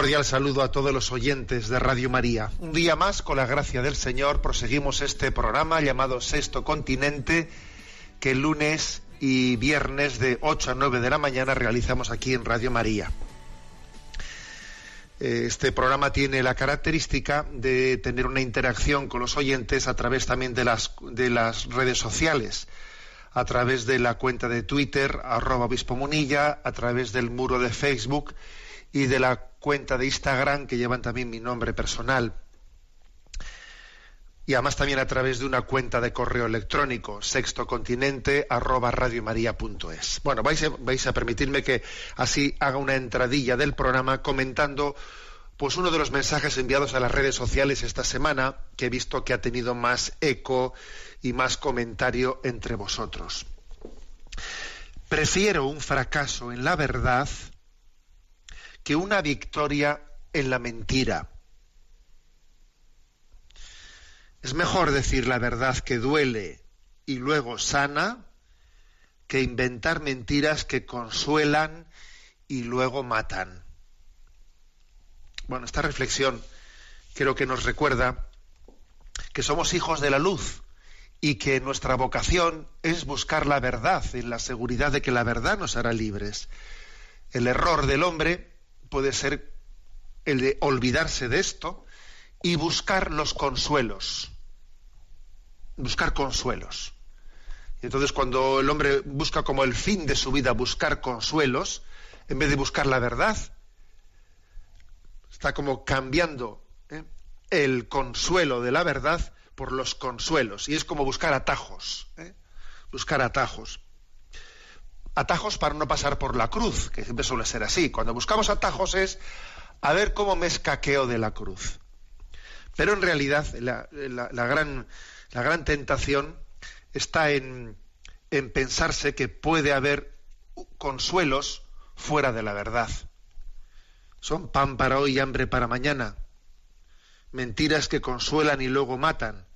Cordial saludo a todos los oyentes de Radio María. Un día más, con la gracia del Señor, proseguimos este programa llamado Sexto Continente, que lunes y viernes de 8 a 9 de la mañana realizamos aquí en Radio María. Eh, Este programa tiene la característica de tener una interacción con los oyentes a través también de las, de las redes sociales, a través de la cuenta de Twitter, arroba obispo Munilla, a través del muro de Facebook y de la cuenta de Instagram que llevan también mi nombre personal. Y además también a través de una cuenta de correo electrónico, sextocontinente arroba. Bueno, vais a, vais a permitirme que así haga una entradilla del programa comentando pues uno de los mensajes enviados a las redes sociales esta semana que he visto que ha tenido más eco y más comentario entre vosotros. Prefiero un fracaso en la verdad que una victoria en la mentira. Es mejor decir la verdad que duele y luego sana que inventar mentiras que consuelan y luego matan. Bueno, esta reflexión creo que nos recuerda que somos hijos de la luz y que nuestra vocación es buscar la verdad en la seguridad de que la verdad nos hará libres. El error del hombre puede ser el de olvidarse de esto y buscar los consuelos. Buscar consuelos. Y entonces cuando el hombre busca como el fin de su vida buscar consuelos, en vez de buscar la verdad, está como cambiando ¿eh? el consuelo de la verdad por los consuelos. Y es como buscar atajos. ¿eh? Buscar atajos atajos para no pasar por la cruz, que siempre suele ser así. Cuando buscamos atajos es a ver cómo me escaqueo de la cruz. Pero en realidad la, gran, la gran tentación está en, en pensarse que puede haber consuelos fuera de la verdad. Son pan para hoy y hambre para mañana. Mentiras que consuelan y luego matan.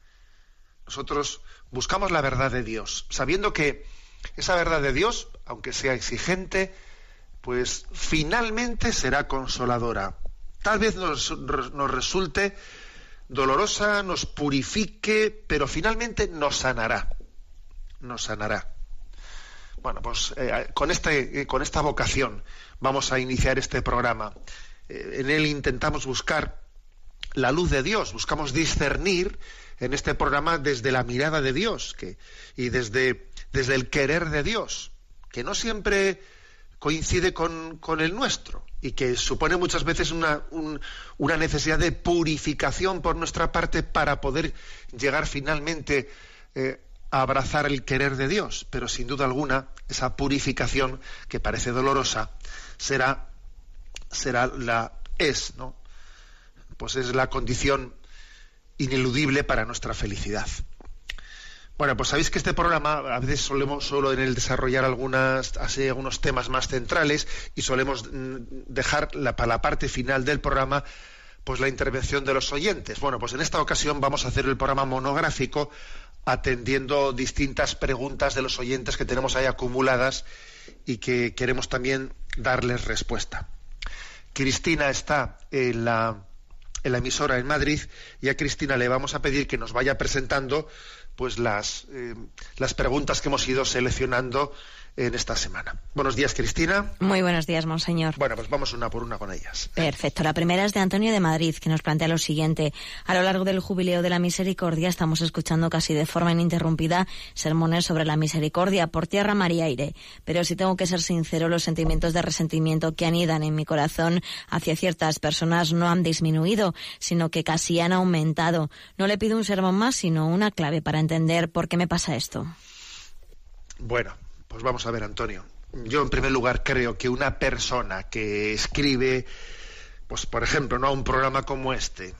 Nosotros buscamos la verdad de Dios, sabiendo que esa verdad de Dios, aunque sea exigente, pues finalmente será consoladora. Tal vez nos, nos resulte dolorosa, nos purifique, pero finalmente nos sanará. Nos sanará. Bueno, pues eh, con, este, eh, con esta vocación vamos a iniciar este programa. Eh, en él intentamos buscar la luz de Dios, buscamos discernir en este programa desde la mirada de Dios que, y desde, desde el querer de Dios, que no siempre coincide con, el nuestro y que supone muchas veces una, un- una necesidad de purificación por nuestra parte para poder llegar finalmente eh, a abrazar el querer de Dios. Pero sin duda alguna, esa purificación, que parece dolorosa, será, será la, es, ¿no? Pues es la condición ineludible para nuestra felicidad. Bueno, pues sabéis que este programa a veces solemos solo en el desarrollar algunas, así, algunos temas más centrales y solemos mm, dejar la, para la parte final del programa pues la intervención de los oyentes. Bueno, pues en esta ocasión vamos a hacer el programa monográfico atendiendo distintas preguntas de los oyentes que tenemos ahí acumuladas y que queremos también darles respuesta. Cristina está en la, en la emisora en Madrid y a Cristina le vamos a pedir que nos vaya presentando pues las, eh, las preguntas que hemos ido seleccionando en esta semana. Buenos días, Cristina. Muy buenos días, monseñor. Bueno, pues vamos una por una con ellas. Perfecto. La primera es de Antonio de Madrid, que nos plantea lo siguiente. A lo largo del jubileo de la misericordia estamos escuchando casi de forma ininterrumpida sermones sobre la misericordia por tierra, mar y aire. Pero si tengo que ser sincero, los sentimientos de resentimiento que anidan en mi corazón hacia ciertas personas no han disminuido, sino que casi han aumentado. No le pido un sermón más, sino una clave para entender por qué me pasa esto. Bueno, pues vamos a ver, Antonio. Yo, en primer lugar, creo que una persona que escribe, pues por ejemplo, ¿no? un programa como este,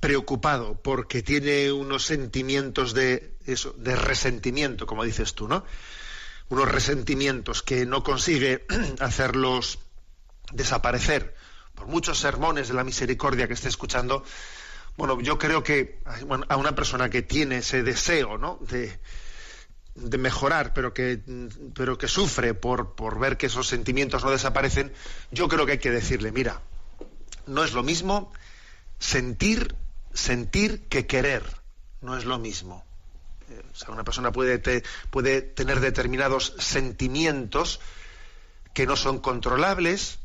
preocupado porque tiene unos sentimientos de eso, de resentimiento, como dices tú, ¿no? Unos resentimientos que no consigue hacerlos desaparecer por muchos sermones de la misericordia que esté escuchando. Bueno, yo creo que a una persona que tiene ese deseo, ¿no? De, de mejorar, pero que, pero que sufre por, por ver que esos sentimientos no desaparecen, yo creo que hay que decirle, mira, no es lo mismo sentir, sentir que querer, no es lo mismo. Eh, o sea, una persona puede, puede tener determinados sentimientos que no son controlables,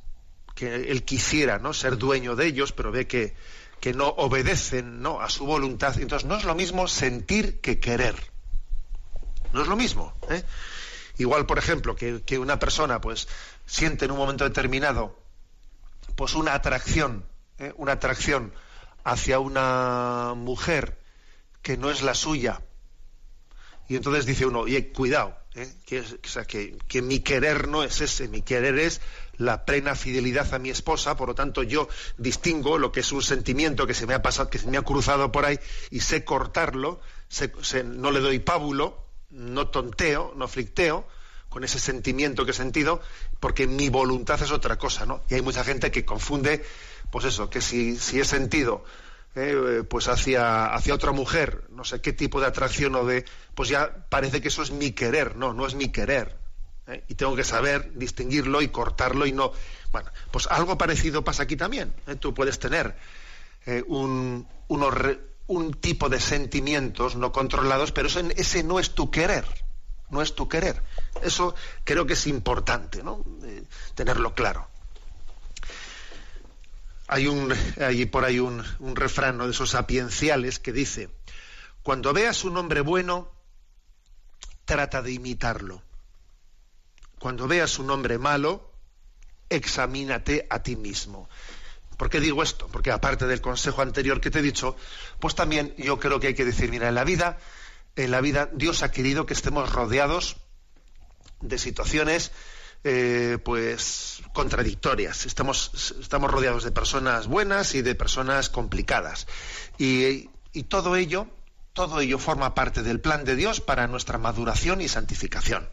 que él quisiera ¿no? ser dueño de ellos, pero ve que, que no obedecen ¿no? a su voluntad. Entonces, no es lo mismo sentir que querer. No es lo mismo. ¿eh? Igual, por ejemplo, que, una persona pues siente en un momento determinado pues una atracción, ¿eh? una atracción hacia una mujer que no es la suya. Y entonces dice uno, oye, cuidado, ¿eh? que, que, mi querer no es ese, mi querer es la plena fidelidad a mi esposa, por lo tanto yo distingo lo que es un sentimiento que se me ha pasado, que se me ha cruzado por ahí y sé cortarlo, no le doy pábulo, no tonteo, no flicteo con ese sentimiento que he sentido, porque mi voluntad es otra cosa, ¿no? Y hay mucha gente que confunde, pues eso, que si, si he sentido eh, pues hacia, hacia otra mujer, no sé qué tipo de atracción o de, pues ya parece que eso es mi querer, no, no es mi querer. ¿eh? Y tengo que saber distinguirlo y cortarlo y no. Bueno, pues algo parecido pasa aquí también. ¿eh? Tú puedes tener un, unos, un tipo de sentimientos no controlados, pero ese no es tu querer, no es tu querer. Eso creo que es importante, ¿no? tenerlo claro. Hay, un, hay por ahí un, un refrán de esos sapienciales que dice, cuando veas un hombre bueno, trata de imitarlo. Cuando veas un hombre malo, examínate a ti mismo. ¿Por qué digo esto? Porque aparte del consejo anterior que te he dicho, pues también yo creo que hay que decir, mira, en la vida, en la vida Dios ha querido que estemos rodeados de situaciones eh, pues contradictorias. Estamos, estamos rodeados de personas buenas y de personas complicadas. Y, todo ello, todo ello forma parte del plan de Dios para nuestra maduración y santificación.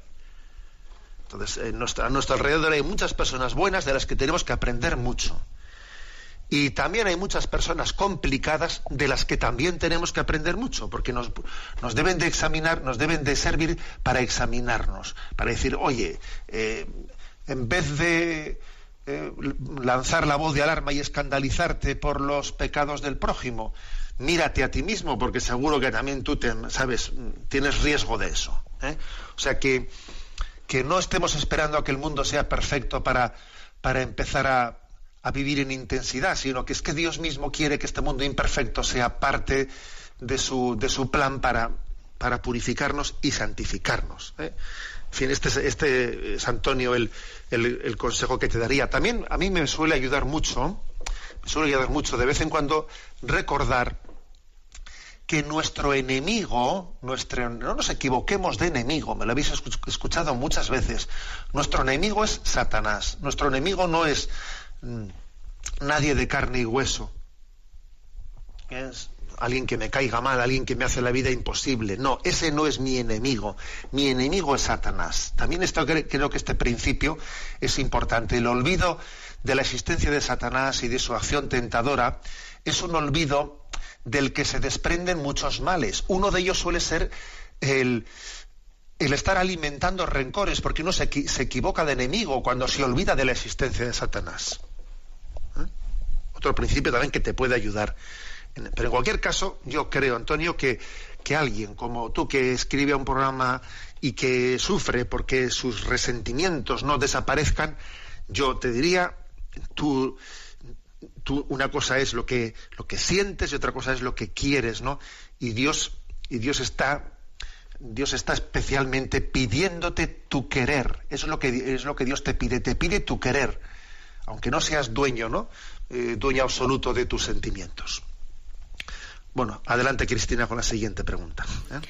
Entonces, a nuestro alrededor hay muchas personas buenas de las que tenemos que aprender mucho. Y también hay muchas personas complicadas de las que también tenemos que aprender mucho, porque nos, deben de examinar, nos deben de servir para examinarnos, para decir, oye, eh, en vez de eh, lanzar la voz de alarma y escandalizarte por los pecados del prójimo, mírate a ti mismo, porque seguro que también tú, sabes, tienes riesgo de eso. ¿eh? O sea que, que no estemos esperando a que el mundo sea perfecto para, para empezar a a vivir en intensidad, sino que es que Dios mismo quiere que este mundo imperfecto sea parte de su, de su plan para, para purificarnos y santificarnos. ¿eh? En fin, este, este es Antonio el, el, consejo que te daría. También a mí me suele ayudar mucho, me suele ayudar mucho de vez en cuando recordar que nuestro enemigo, nuestro, no nos equivoquemos de enemigo, me lo habéis escuchado muchas veces, nuestro enemigo es Satanás, nuestro enemigo no es nadie de carne y hueso. Es alguien que me caiga mal, alguien que me hace la vida imposible. No, ese no es mi enemigo. Mi enemigo es Satanás. También esto, creo que este principio es importante. El olvido de la existencia de Satanás y de su acción tentadora es un olvido del que se desprenden muchos males. Uno de ellos suele ser el, el estar alimentando rencores, porque uno se, se equivoca de enemigo cuando se olvida de la existencia de Satanás otro principio también que te puede ayudar. Pero en cualquier caso, yo creo, Antonio, que, que alguien como tú que escribe un programa y que sufre porque sus resentimientos no desaparezcan, yo te diría, tú, tú una cosa es lo que, lo que sientes y otra cosa es lo que quieres, ¿no? Y Dios, y Dios está Dios está especialmente pidiéndote tu querer. Eso es lo que es lo que Dios te pide, te pide tu querer, aunque no seas dueño, ¿no? Eh, dueño absoluto de tus sentimientos. Bueno, adelante Cristina con la siguiente pregunta. ¿eh?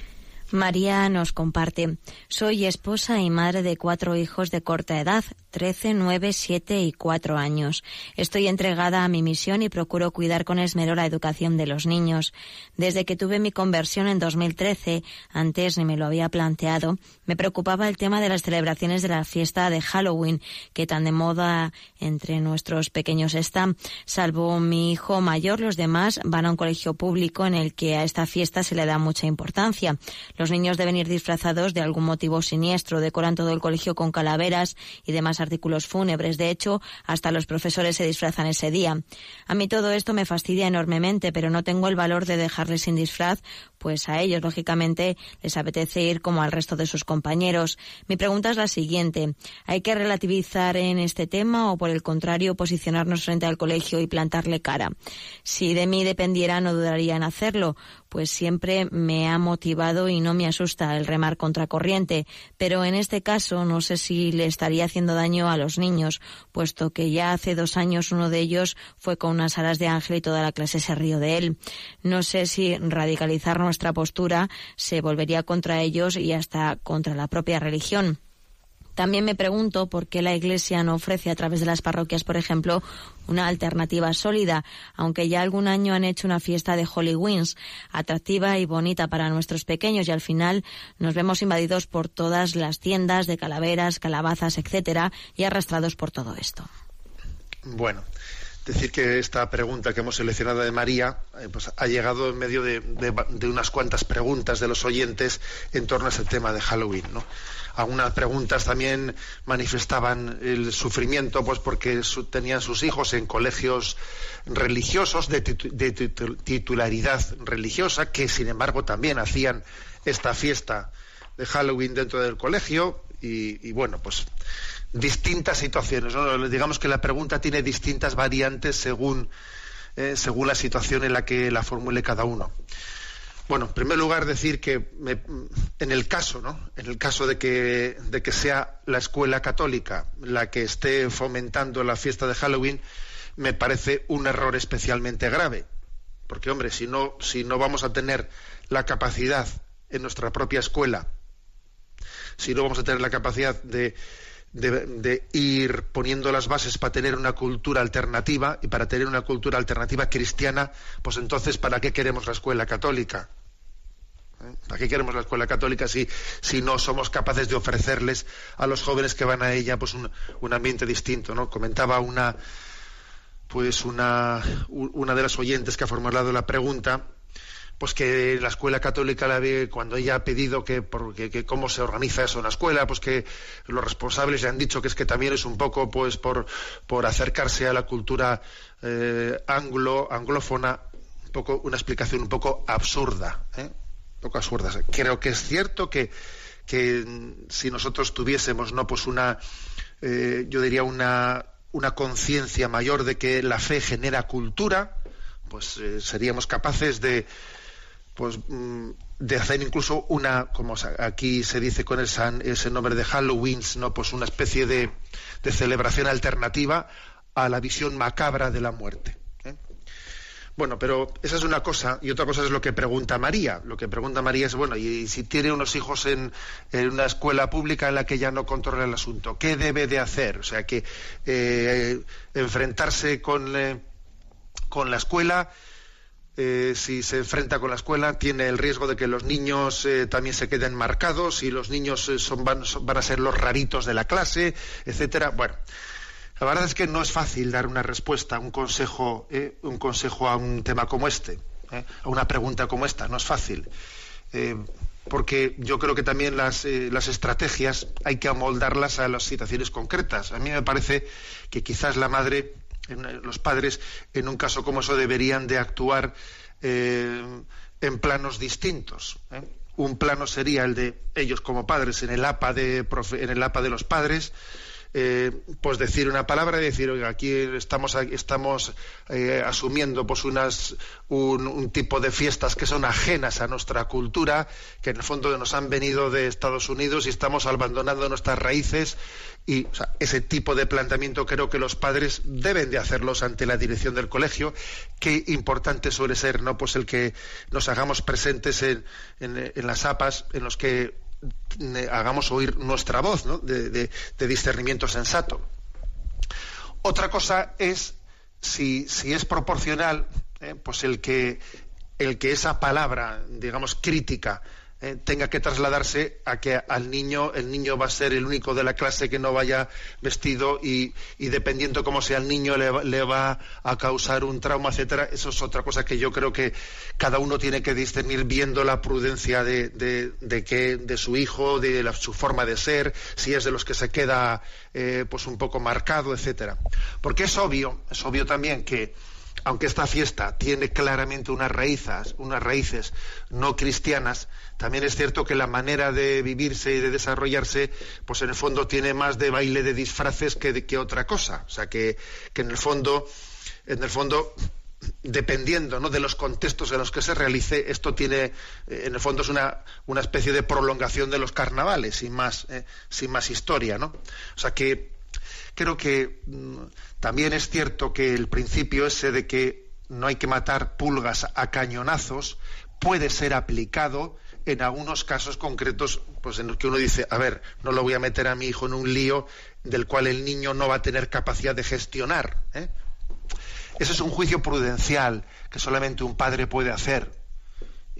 María nos comparte, soy esposa y madre de cuatro hijos de corta edad, 13, 9, 7 y 4 años. Estoy entregada a mi misión y procuro cuidar con esmero la educación de los niños. Desde que tuve mi conversión en 2013, antes ni me lo había planteado, me preocupaba el tema de las celebraciones de la fiesta de Halloween, que tan de moda entre nuestros pequeños está. Salvo mi hijo mayor, los demás van a un colegio público en el que a esta fiesta se le da mucha importancia. Los niños deben ir disfrazados de algún motivo siniestro, decoran todo el colegio con calaveras y demás artículos fúnebres. De hecho, hasta los profesores se disfrazan ese día. A mí todo esto me fastidia enormemente, pero no tengo el valor de dejarles sin disfraz, pues a ellos, lógicamente, les apetece ir como al resto de sus compañeros. Mi pregunta es la siguiente. ¿Hay que relativizar en este tema o, por el contrario, posicionarnos frente al colegio y plantarle cara? Si de mí dependiera, no dudaría en hacerlo, pues siempre me ha motivado y no me asusta el remar contracorriente, pero en este caso no sé si le estaría haciendo daño a los niños, puesto que ya hace dos años uno de ellos fue con unas alas de ángel y toda la clase se rió de él. No sé si radicalizar nuestra postura se volvería contra ellos y hasta contra la propia religión. También me pregunto por qué la Iglesia no ofrece a través de las parroquias, por ejemplo, una alternativa sólida, aunque ya algún año han hecho una fiesta de Holy Wings, atractiva y bonita para nuestros pequeños y al final nos vemos invadidos por todas las tiendas de calaveras, calabazas, etcétera, y arrastrados por todo esto. Bueno, decir que esta pregunta que hemos seleccionado de María eh, pues ha llegado en medio de, de, unas cuantas preguntas de los oyentes en torno a ese tema de Halloween, algunas preguntas también manifestaban el sufrimiento pues porque tenían sus hijos en colegios religiosos de, titularidad religiosa que sin embargo también hacían esta fiesta de Halloween dentro del colegio y, bueno pues distintas situaciones digamos que la pregunta tiene distintas variantes según eh, según la situación en la que la formule cada uno bueno, en primer lugar decir que en el caso, ¿no? En el caso de que, de que sea la escuela católica la que esté fomentando la fiesta de Halloween, me parece un error especialmente grave. Porque, hombre, si no, si no vamos a tener la capacidad en nuestra propia escuela, si no vamos a tener la capacidad de, de, ir poniendo las bases para tener una cultura alternativa y para tener una cultura alternativa cristiana, pues entonces, ¿para qué queremos la escuela católica? ¿Para qué queremos la escuela católica si, si no somos capaces de ofrecerles a los jóvenes que van a ella pues un, un ambiente distinto? ¿no? Comentaba una pues una, una de las oyentes que ha formulado la pregunta pues que la escuela católica la ve cuando ella ha pedido que, porque, cómo se organiza eso en la escuela, pues que los responsables le han dicho que es que también es un poco pues por, por acercarse a la cultura eh, anglo, anglófona, un poco, una explicación un poco absurda. ¿eh? poco absurdas. Creo que es cierto que, si nosotros tuviésemos no pues una eh, yo diría una, una conciencia mayor de que la fe genera cultura, pues eh, seríamos capaces de pues mm, de hacer incluso una, como aquí se dice con ese nombre de Halloween, ¿no? pues una especie de, de celebración alternativa a la visión macabra de la muerte. Bueno, pero esa es una cosa y otra cosa es lo que pregunta María. Lo que pregunta María es, bueno, y si tiene unos hijos en, una escuela pública en la que ya no controla el asunto, ¿qué debe de hacer? O sea, que eh, enfrentarse con, eh, con la escuela, eh, si se enfrenta con la escuela, tiene el riesgo de que los niños también se queden marcados y los niños son, van, van, a ser los raritos de la clase, etcétera. Bueno, la verdad es que no es fácil dar una respuesta, un consejo, eh, un consejo a un tema como este, eh, a una pregunta como esta. No es fácil. Eh, porque yo creo que también las, las, estrategias hay que amoldarlas a las situaciones concretas. A mí me parece que quizás la madre los padres, en un caso como eso, deberían de actuar en planos distintos. Un plano sería el de ellos como padres en el APA de, en el APA de los padres, eh, pues decir una palabra y decir, oiga, aquí estamos, estamos eh, asumiendo pues unas, un, tipo de fiestas que son ajenas a nuestra cultura, que en el fondo nos han venido de Estados Unidos y estamos abandonando nuestras raíces y ese tipo de planteamiento creo que los padres deben de hacerlos ante la dirección del colegio. Qué importante suele ser, ¿no? Pues el que nos hagamos presentes en, en las APAS, en los que hagamos oír nuestra voz de, discernimiento sensato. Otra cosa es si, es proporcional, eh, pues el que esa palabra, digamos, crítica, eh, tenga que trasladarse a que al niño, el niño va a ser el único de la clase que no vaya vestido y, dependiendo cómo sea el niño le, va a causar un trauma, etcétera. Eso es otra cosa que yo creo que cada uno tiene que discernir viendo la prudencia de, de, que, de su hijo, de su forma de ser, si es de los que se queda eh, pues un poco marcado, etcétera. Porque es obvio, es obvio también que aunque esta fiesta tiene claramente unas raíces, unas raíces no cristianas, también es cierto que la manera de vivirse y de desarrollarse, pues en el fondo tiene más de baile de disfraces que, de, que otra cosa. O sea que, en el fondo, en el fondo, dependiendo ¿no? de los contextos en los que se realice, esto tiene, eh, en el fondo es una, una especie de prolongación de los carnavales, sin más, eh, sin más historia, ¿no? O sea que creo que mm, también es cierto que el principio ese de que no hay que matar pulgas a cañonazos puede ser aplicado en algunos casos concretos pues en los que uno dice, a ver, no lo voy a meter a mi hijo en un lío del cual el niño no va a tener capacidad de gestionar. ¿eh? Ese es un juicio prudencial que solamente un padre puede hacer.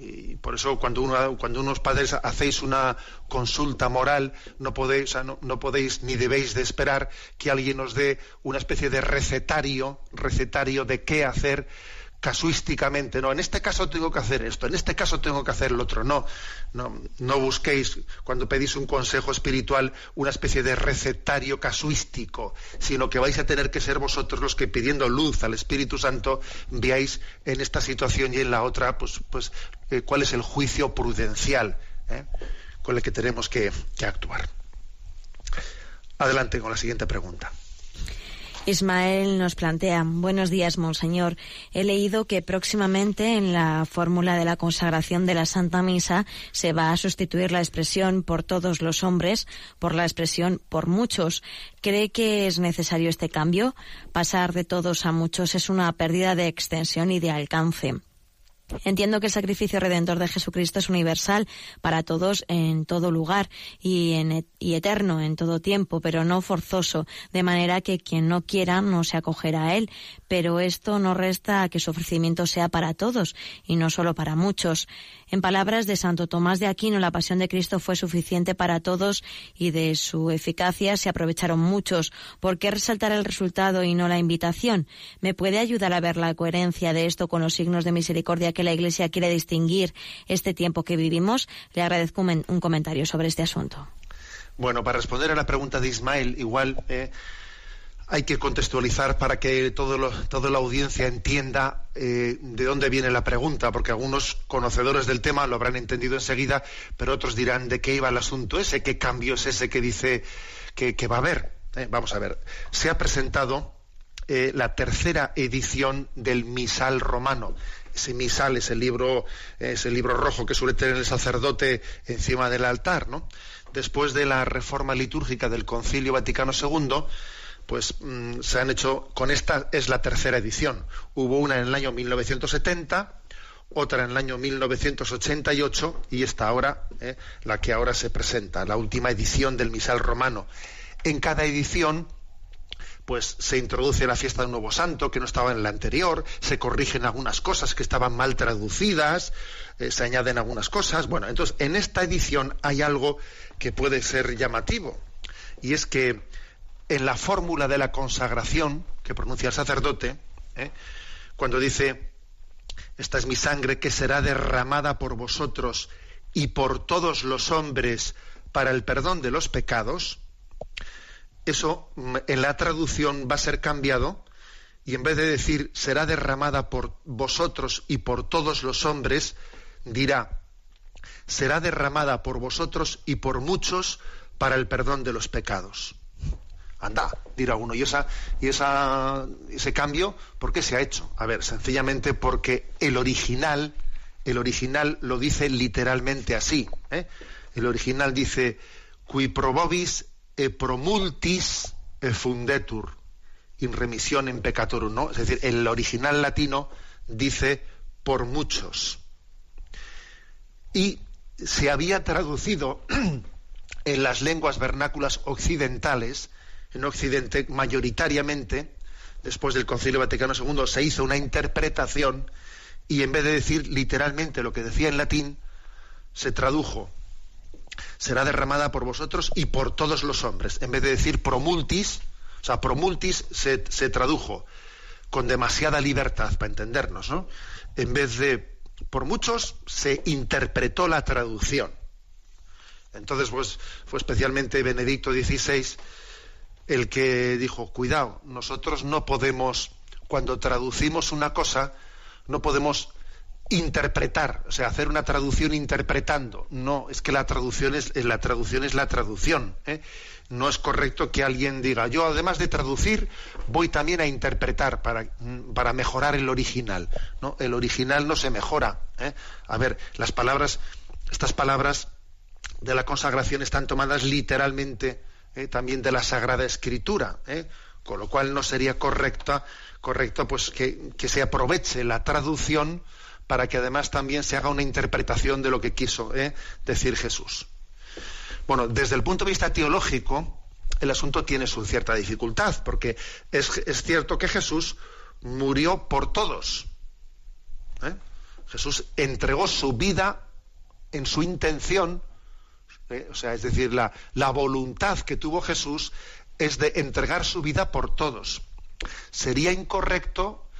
Y por eso cuando, uno, cuando unos padres hacéis una consulta moral, no podéis, no, podéis ni debéis de esperar que alguien os dé una especie de recetario, recetario de qué hacer casuísticamente, no, en este caso tengo que hacer esto, en este caso tengo que hacer el otro. No, no, no busquéis cuando pedís un consejo espiritual una especie de recetario casuístico, sino que vais a tener que ser vosotros los que pidiendo luz al Espíritu Santo veáis en esta situación y en la otra, pues, pues eh, cuál es el juicio prudencial eh, con el que tenemos que actuar. Adelante con la siguiente pregunta. Ismael nos plantea, buenos días, Monseñor. He leído que próximamente en la fórmula de la consagración de la Santa Misa se va a sustituir la expresión por todos los hombres por la expresión por muchos. ¿Cree que es necesario este cambio? Pasar de todos a muchos es una pérdida de extensión y de alcance. Entiendo que el sacrificio redentor de Jesucristo es universal para todos en todo lugar y, eterno en todo tiempo, pero no forzoso, de manera que quien no quiera no se acogerá a él. Pero esto no resta a que su ofrecimiento sea para todos y no solo para muchos. En palabras de Santo Tomás de Aquino, la pasión de Cristo fue suficiente para todos y de su eficacia se aprovecharon muchos. ¿Por qué resaltar el resultado y no la invitación? ¿Me puede ayudar a ver la coherencia de esto con los signos de misericordia que la Iglesia quiere distinguir este tiempo que vivimos? Le agradezco un, comentario sobre este asunto. Bueno, para responder a la pregunta de Ismael, igual eh, hay que contextualizar para que todo toda la audiencia entienda eh, de dónde viene la pregunta, porque algunos conocedores del tema lo habrán entendido enseguida, pero otros dirán de qué iba el asunto ese, qué cambio es ese que dice que, va a haber. Eh, vamos a ver, se ha presentado la tercera edición del Misal romano. Ese misal es el libro, es el libro rojo que suele tener el sacerdote encima del altar, ¿no? Después de la reforma litúrgica del Concilio Vaticano II, pues mm, se han hecho, con esta es la tercera edición. Hubo una en el año 1970, otra en el año 1988 y esta ahora, eh, la que ahora se presenta, la última edición del Misal Romano. En cada edición pues se introduce la fiesta del Nuevo Santo, que no estaba en la anterior, se corrigen algunas cosas que estaban mal traducidas, eh, se añaden algunas cosas. Bueno, entonces en esta edición hay algo que puede ser llamativo, y es que en la fórmula de la consagración que pronuncia el sacerdote, ¿eh? cuando dice, esta es mi sangre que será derramada por vosotros y por todos los hombres para el perdón de los pecados, eso mm, en la traducción va a ser cambiado y en vez de decir será derramada por vosotros y por todos los hombres, dirá será derramada por vosotros y por muchos para el perdón de los pecados. Anda, dirá uno, ¿y, esa, y esa, ese cambio por qué se ha hecho? A ver, sencillamente porque el original, el original lo dice literalmente así. ¿eh? El original dice, qui probobis e promultis fundetur in en peccatorum. Es decir, el original latino dice por muchos. Y se había traducido en las lenguas vernáculas occidentales, en Occidente mayoritariamente, después del Concilio Vaticano II, se hizo una interpretación y en vez de decir literalmente lo que decía en latín, se tradujo, será derramada por vosotros y por todos los hombres. En vez de decir promultis, o sea, promultis se, tradujo con demasiada libertad para entendernos, ¿no? En vez de por muchos se interpretó la traducción. Entonces, pues, fue especialmente Benedicto XVI el que dijo, cuidado, nosotros no podemos, cuando traducimos una cosa, no podemos interpretar, o sea, hacer una traducción interpretando. No, es que la traducción es la traducción es la traducción. ¿eh? No es correcto que alguien diga, yo además de traducir, voy también a interpretar para, para mejorar el original. ¿no? El original no se mejora. ¿eh? A ver, las palabras, estas palabras de la consagración están tomadas literalmente ¿eh? también de la Sagrada Escritura, ¿eh? con lo cual no sería correcta, correcto pues que, se aproveche la traducción para que además también se haga una interpretación de lo que quiso ¿eh? decir Jesús. Bueno, desde el punto de vista teológico, el asunto tiene su cierta dificultad, porque es, cierto que Jesús murió por todos. Jesús entregó su vida en su intención ¿eh? o sea, es decir, la voluntad que tuvo Jesús es de entregar su vida por todos. Sería incorrecto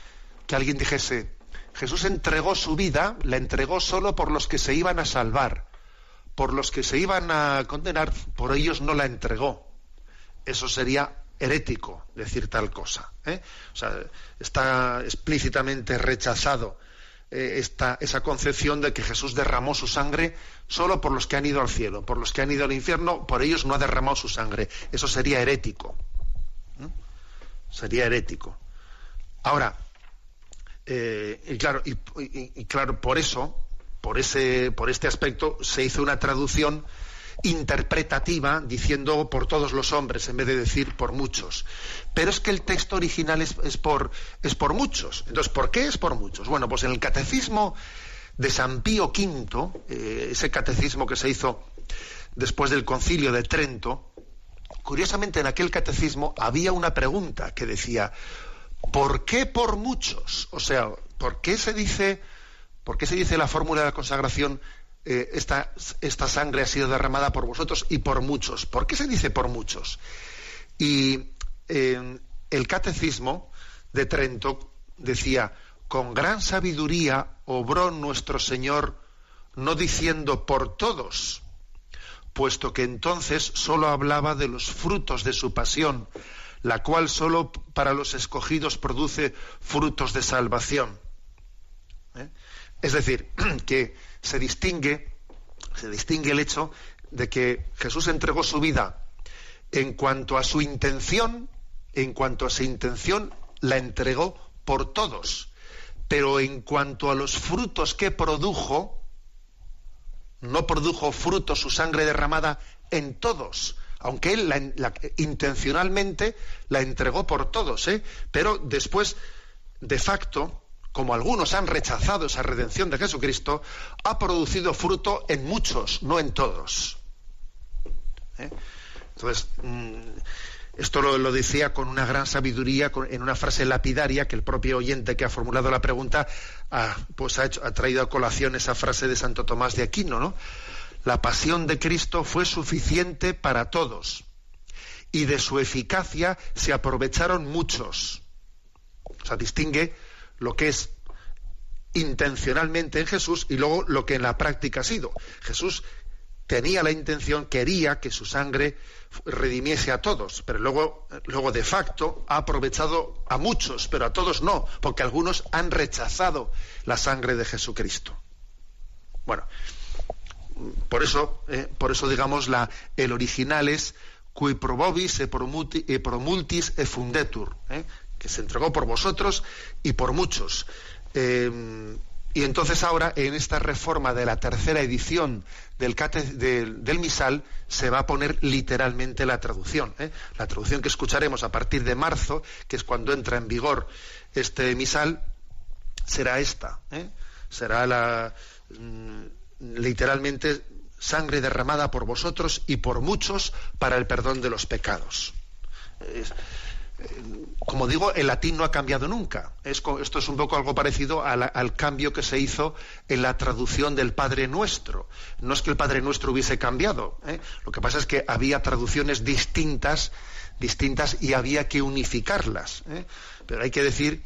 que alguien dijese, Jesús entregó su vida, la entregó solo por los que se iban a salvar, por los que se iban a condenar, por ellos no la entregó. Eso sería herético decir tal cosa. ¿eh? O sea, está explícitamente rechazado eh, esa concepción de que Jesús derramó su sangre solo por los que han ido al cielo, por los que han ido al infierno, por ellos no ha derramado su sangre. Eso sería herético. Sería herético. Ahora, eh, y claro, y, claro, por eso, por ese, por este aspecto, se hizo una traducción interpretativa diciendo por todos los hombres en vez de decir por muchos. Pero es que el texto original es, por, es por muchos. Entonces, ¿por qué es por muchos? Bueno, pues en el catecismo de San Pío V, eh, ese catecismo que se hizo después del concilio de Trento, curiosamente en aquel catecismo había una pregunta que decía, ¿por qué por muchos? O sea, ¿por qué se dice, por qué se dice la fórmula de la consagración eh, esta, esta, sangre ha sido derramada por vosotros y por muchos. ¿Por qué se dice por muchos? Y el catecismo de Trento decía, con gran sabiduría obró nuestro Señor no diciendo por todos, puesto que entonces sólo hablaba de los frutos de su pasión, la cual sólo para los escogidos produce frutos de salvación. ¿Eh? Es decir, que se distingue, se distingue el hecho de que Jesús entregó su vida en cuanto a su intención, en cuanto a su intención, la entregó por todos. Pero en cuanto a los frutos que produjo, no produjo frutos su sangre derramada en todos, aunque él intencionalmente la entregó por todos, ¿eh? pero después, de facto, como algunos han rechazado esa redención de Jesucristo, ha producido fruto en muchos, no en todos. ¿Eh? Entonces, mm, esto lo, decía con una gran sabiduría, en una frase lapidaria que el propio oyente que ha formulado la pregunta ha, pues ha, ha traído a colación esa frase de Santo Tomás de Aquino, ¿no? La pasión de Cristo fue suficiente para todos y de su eficacia se aprovecharon muchos. O sea, distingue lo que es intencionalmente en Jesús y luego lo que en la práctica ha sido. Jesús tenía la intención, quería que su sangre redimiese a todos, pero luego, luego de facto ha aprovechado a muchos, pero a todos no, porque algunos han rechazado la sangre de Jesucristo. Bueno, por eso, eh, por eso digamos, la, el original es cui probobis e, e promultis e fundetur, eh, que se entregó por vosotros y por muchos. Eh, y entonces ahora, en esta reforma de la tercera edición del, del, misal, se va a poner literalmente la traducción. ¿eh? La traducción que escucharemos a partir de marzo, que es cuando entra en vigor este misal, será esta. Será la, mm, literalmente sangre derramada por vosotros y por muchos para el perdón de los pecados como digo, el latín no ha cambiado nunca. esto es un poco algo parecido al, cambio que se hizo en la traducción del Padre Nuestro. No es que el Padre Nuestro hubiese cambiado. ¿eh? Lo que pasa es que había traducciones distintas, distintas y había que unificarlas. ¿eh? Pero hay que decir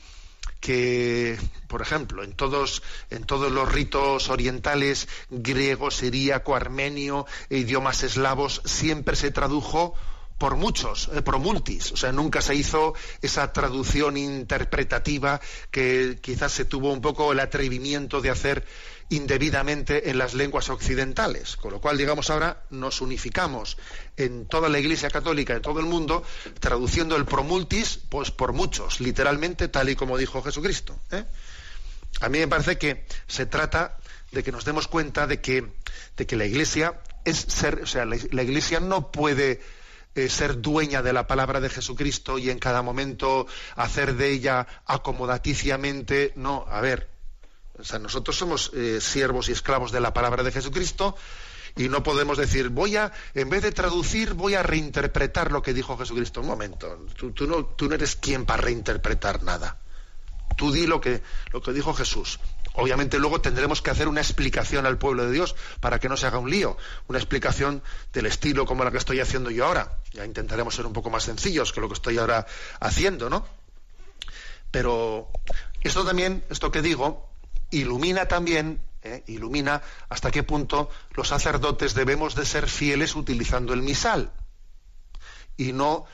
que, por ejemplo, en todos, en todos los ritos orientales, griego, siríaco, armenio, e idiomas eslavos, siempre se tradujo por muchos, eh, por multis. O sea, nunca se hizo esa traducción interpretativa que quizás se tuvo un poco el atrevimiento de hacer indebidamente en las lenguas occidentales. Con lo cual, digamos, ahora nos unificamos en toda la Iglesia Católica, en todo el mundo, traduciendo el promultis, pues por muchos, literalmente, tal y como dijo Jesucristo. ¿eh? A mí me parece que se trata de que nos demos cuenta de que, de que la Iglesia es ser, o sea, la Iglesia no puede eh, ser dueña de la palabra de Jesucristo y en cada momento hacer de ella acomodaticiamente. No, a ver, o sea, nosotros somos eh, siervos y esclavos de la palabra de Jesucristo y no podemos decir, voy a, en vez de traducir, voy a reinterpretar lo que dijo Jesucristo. Un momento, tú, no, tú no eres quien para reinterpretar nada. Tú di lo que, lo que dijo Jesús. Obviamente luego tendremos que hacer una explicación al pueblo de Dios para que no se haga un lío, una explicación del estilo como la que estoy haciendo yo ahora. Ya intentaremos ser un poco más sencillos que lo que estoy ahora haciendo, ¿no? Pero esto también, esto que digo, ilumina también, ¿eh? ilumina hasta qué punto los sacerdotes debemos de ser fieles utilizando el misal y no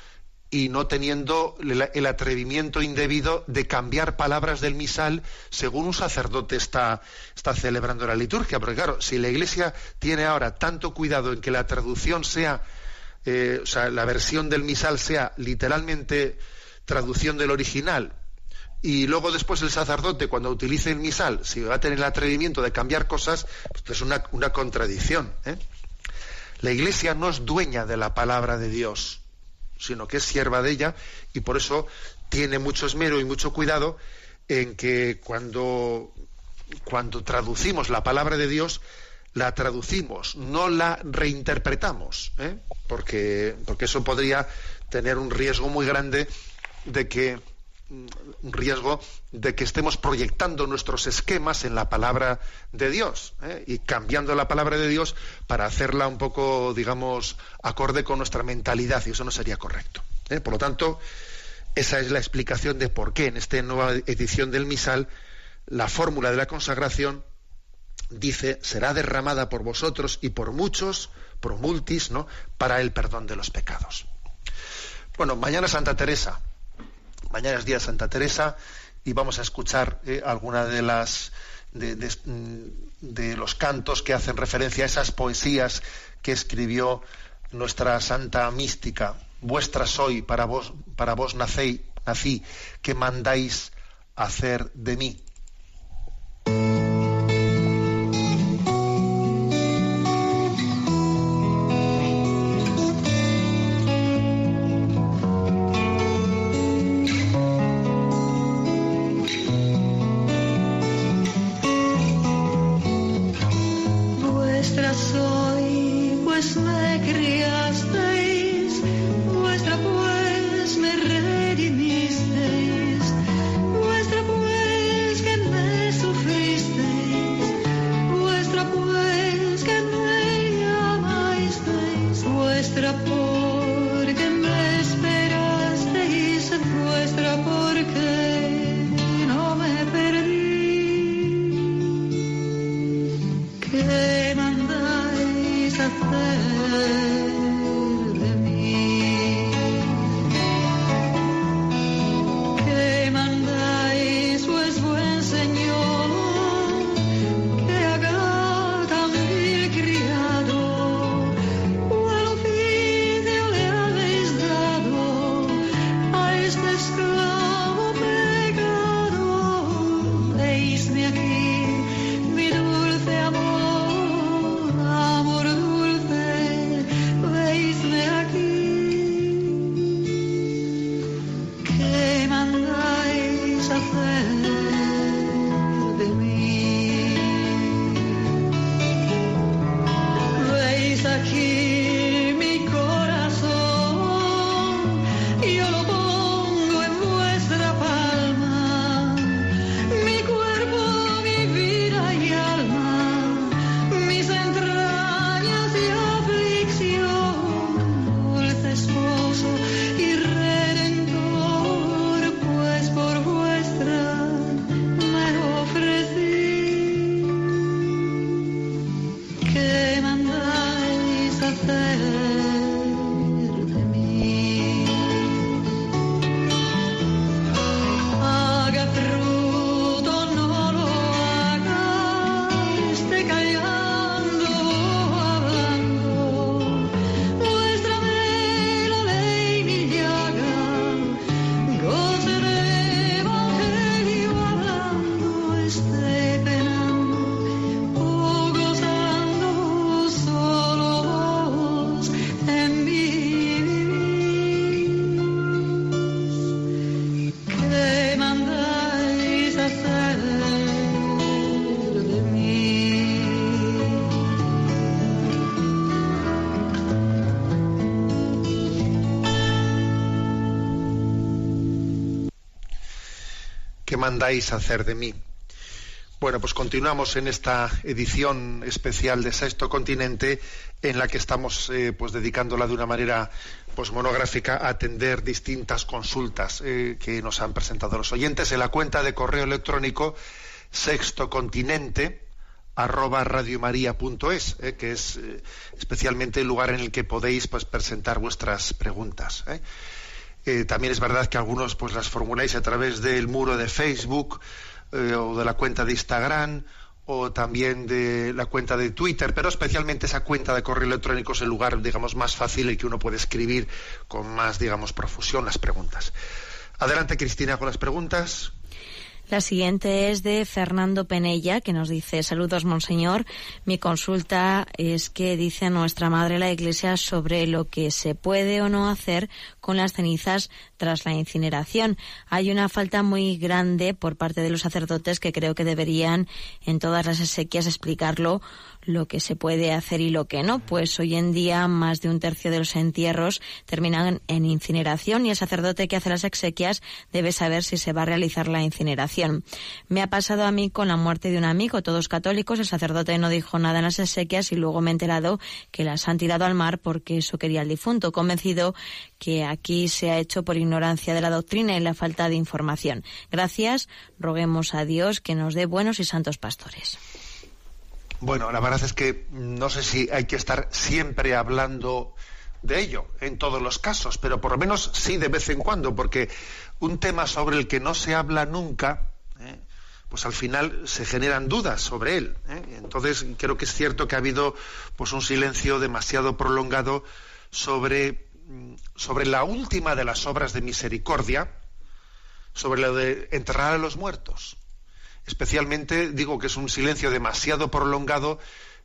y no teniendo el atrevimiento indebido de cambiar palabras del misal según un sacerdote está, está celebrando la liturgia. Porque claro, si la Iglesia tiene ahora tanto cuidado en que la traducción sea, eh, o sea, la versión del misal sea literalmente traducción del original, y luego después el sacerdote, cuando utilice el misal, si va a tener el atrevimiento de cambiar cosas, pues es una, una contradicción. ¿eh? La Iglesia no es dueña de la palabra de Dios sino que es sierva de ella y por eso tiene mucho esmero y mucho cuidado en que cuando, cuando traducimos la palabra de Dios, la traducimos, no la reinterpretamos, ¿eh? porque, porque eso podría tener un riesgo muy grande de que un riesgo de que estemos proyectando nuestros esquemas en la palabra de Dios ¿eh? y cambiando la palabra de Dios para hacerla un poco, digamos, acorde con nuestra mentalidad y eso no sería correcto. ¿eh? Por lo tanto, esa es la explicación de por qué en esta nueva edición del misal la fórmula de la consagración dice será derramada por vosotros y por muchos, por multis, ¿no? para el perdón de los pecados. Bueno, mañana Santa Teresa. Mañana es día de Santa Teresa y vamos a escuchar eh, alguna de las mm, de, los cantos que hacen referencia a esas poesías que escribió nuestra santa mística. Vuestra soy, para vos, para vos nací, que mandáis hacer de mí. Mandáis hacer de mí? Bueno, pues continuamos en esta edición especial de Sexto Continente en la que estamos eh, pues dedicándola de una manera pues monográfica a atender distintas consultas eh, que nos han presentado los oyentes en la cuenta de correo electrónico sextocontinente arroba radiomaria.es, eh, que es especialmente el lugar en el que podéis pues presentar vuestras preguntas. Eh, también es verdad que algunos pues las formuláis a través del muro de Facebook eh, o de la cuenta de Instagram o también de la cuenta de Twitter, pero especialmente esa cuenta de correo electrónico es el lugar, digamos, más fácil en que uno puede escribir con más, digamos, profusión las preguntas. Adelante, Cristina, con las preguntas. La siguiente es de Fernando Penella, que nos dice, saludos, monseñor. Mi consulta es que dice nuestra Madre la Iglesia sobre lo que se puede o no hacer con las cenizas tras la incineración. Hay una falta muy grande por parte de los sacerdotes que creo que deberían en todas las exequias explicarlo lo que se puede hacer y lo que no, pues hoy en día más de un tercio de los entierros terminan en incineración y el sacerdote que hace las exequias debe saber si se va a realizar la incineración. Me ha pasado a mí con la muerte de un amigo, todos católicos, el sacerdote no dijo nada en las exequias y luego me he enterado que las han tirado al mar porque eso quería el difunto, convencido que aquí se ha hecho por ignorancia de la doctrina y la falta de información. Gracias, roguemos a Dios que nos dé buenos y santos pastores. Bueno, la verdad es que no sé si hay que estar siempre hablando de ello en todos los casos, pero por lo menos sí de vez en cuando, porque un tema sobre el que no se habla nunca, ¿eh? pues al final se generan dudas sobre él. ¿eh? Entonces creo que es cierto que ha habido pues un silencio demasiado prolongado sobre, mm, sobre la última de las obras de misericordia, sobre lo de enterrar a los muertos. Especialmente digo que es un silencio demasiado prolongado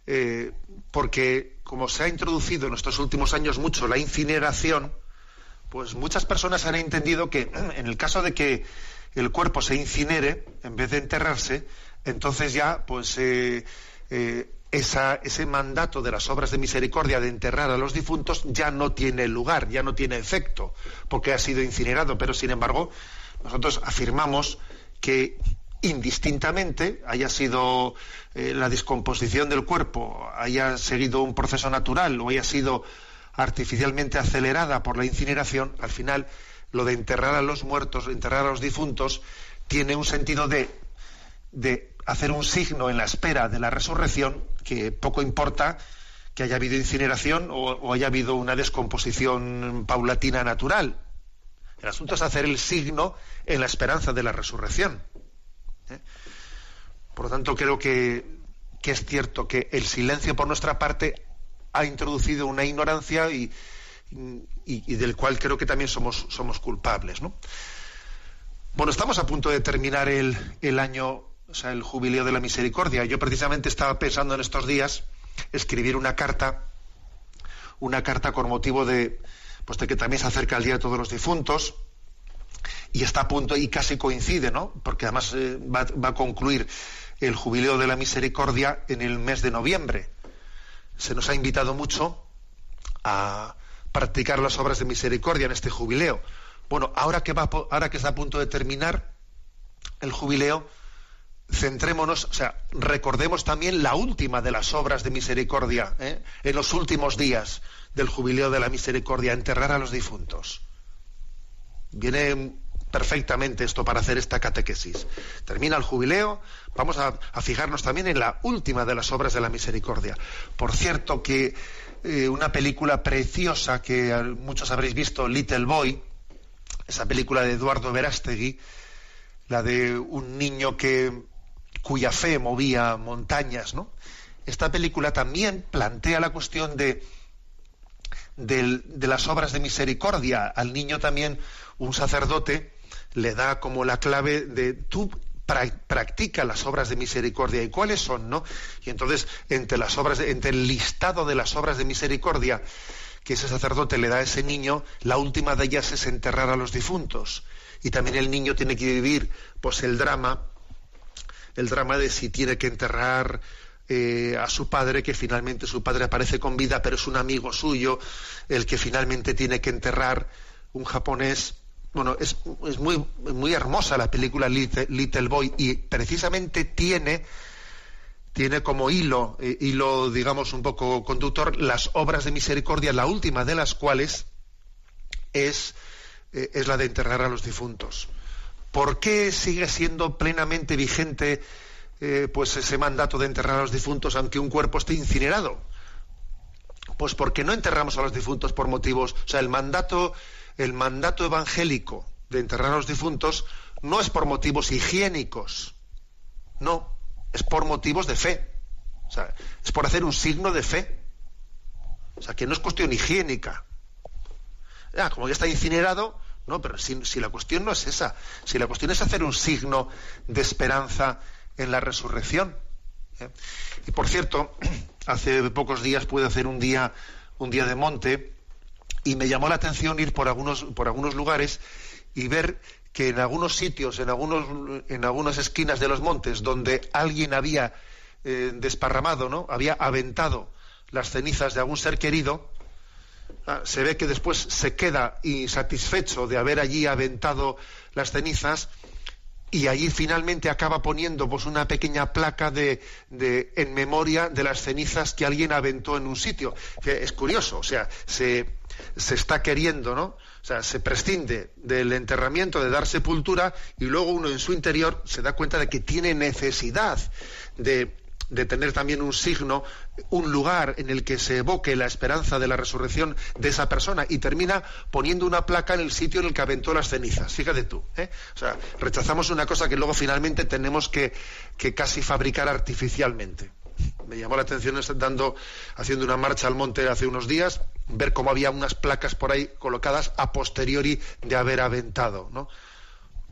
eh, porque como se ha introducido en estos últimos años mucho la incineración, pues muchas personas han entendido que en el caso de que el cuerpo se incinere en vez de enterrarse, entonces ya pues eh, eh, ese mandato de las obras de misericordia de enterrar a los difuntos ya no tiene lugar, ya no tiene efecto, porque ha sido incinerado. Pero sin embargo, nosotros afirmamos que indistintamente, haya sido eh, la descomposición del cuerpo, haya seguido un proceso natural o haya sido artificialmente acelerada por la incineración, al final lo de enterrar a los muertos, enterrar a los difuntos, tiene un sentido de, de hacer un signo en la espera de la resurrección que poco importa que haya habido incineración o, haya habido una descomposición paulatina natural. El asunto es hacer el signo en la esperanza de la resurrección. ¿eh? Por lo tanto, creo que, es cierto que el silencio por nuestra parte ha introducido una ignorancia y, del cual creo que también somos, culpables. Bueno, estamos a punto de terminar el año, o sea, el jubileo de la misericordia. Yo precisamente estaba pensando en estos días escribir una carta, una carta con motivo de, pues de que también se acerca el Día de Todos los Difuntos, y está a punto y casi coincide, ¿no? Porque además eh, va, a concluir el jubileo de la misericordia en el mes de noviembre. Se nos ha invitado mucho a practicar las obras de misericordia en este jubileo. Bueno, ahora que, va, ahora que está a punto de terminar el jubileo, centrémonos, o sea, recordemos también la última de las obras de misericordia, ¿eh? en los últimos días del jubileo de la misericordia, enterrar a los difuntos. Viene perfectamente esto para hacer esta catequesis. Termina el jubileo, vamos a, fijarnos también en la última de las obras de la misericordia. Por cierto que eh, una película preciosa que muchos habréis visto, Little Boy, esa película de Eduardo Verástegui, la de un niño que cuya fe movía montañas, ¿no? Esta película también plantea la cuestión de, de, las obras de misericordia. Al niño también un sacerdote le da como la clave de tú practica las obras de misericordia y cuáles son, ¿no? Y entonces entre las obras, entre el listado de las obras de misericordia que ese sacerdote le da a ese niño, la última de ellas es enterrar a los difuntos. Y también el niño tiene que vivir, pues, el drama el drama de si tiene que enterrar eh, a su padre, que finalmente su padre aparece con vida, pero es un amigo suyo, el que finalmente tiene que enterrar un japonés. Bueno, es, muy, muy hermosa la película Little, Boy y precisamente tiene, tiene como hilo, eh, hilo, digamos, un poco conductor, las obras de misericordia, la última de las cuales es, eh, es la de enterrar a los difuntos. ¿Por qué sigue siendo plenamente vigente eh, pues ese mandato de enterrar a los difuntos aunque un cuerpo esté incinerado? Pues porque no enterramos a los difuntos por motivos, o sea, el mandato, el mandato evangélico de enterrar a los difuntos no es por motivos higiénicos, no, es por motivos de fe. O sea, es por hacer un signo de fe. O sea, que no es cuestión higiénica. Ah, como ya está incinerado, no, pero si, la cuestión no es esa, si la cuestión es hacer un signo de esperanza en la resurrección. ¿eh? Y por cierto, hace pocos días pude hacer un día, un día de monte y me llamó la atención ir por algunos, por algunos lugares y ver que en algunos sitios, en, algunos, en algunas esquinas de los montes, donde alguien había eh, desparramado, ¿no? había aventado las cenizas de algún ser querido, se ve que después se queda insatisfecho de haber allí aventado las cenizas y allí finalmente acaba poniendo pues, una pequeña placa de, en memoria de las cenizas que alguien aventó en un sitio. es curioso, o sea, se, se está queriendo, ¿no? O sea, se prescinde del enterramiento, de dar sepultura, y luego uno en su interior se da cuenta de que tiene necesidad de, de tener también un signo, un lugar en el que se evoque la esperanza de la resurrección de esa persona y termina poniendo una placa en el sitio en el que aventó las cenizas. Fíjate tú. ¿eh? O sea, rechazamos una cosa que luego finalmente tenemos que, casi fabricar artificialmente. Me llamó la atención dando, haciendo una marcha al monte hace unos días, ver cómo había unas placas por ahí colocadas a posteriori de haber aventado, ¿no?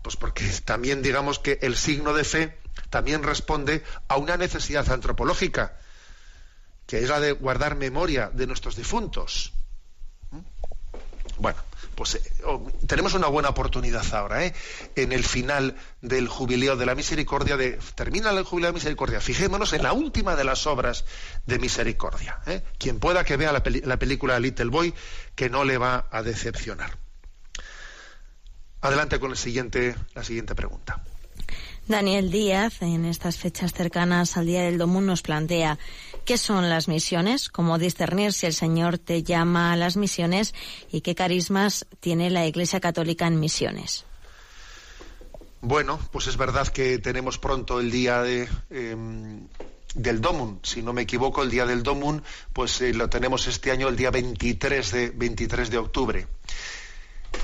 Pues porque también digamos que el signo de fe también responde a una necesidad antropológica, que es la de guardar memoria de nuestros difuntos. ¿Mm? Bueno, pues eh, oh, tenemos una buena oportunidad ahora, ¿eh? en el final del jubileo de la misericordia, de termina el jubileo de misericordia. Fijémonos en la última de las obras de misericordia. ¿eh? Quien pueda que vea la, la película Little Boy, que no le va a decepcionar. Adelante con siguiente, la siguiente pregunta. Daniel Díaz, en estas fechas cercanas al Día del Domún, nos plantea qué son las misiones, cómo discernir si el Señor te llama a las misiones y qué carismas tiene la Iglesia Católica en misiones. Bueno, pues es verdad que tenemos pronto el día de, em, del Domun. Si no me equivoco, el día del Domun, pues eh, lo tenemos este año el día 23 de, 23 de octubre.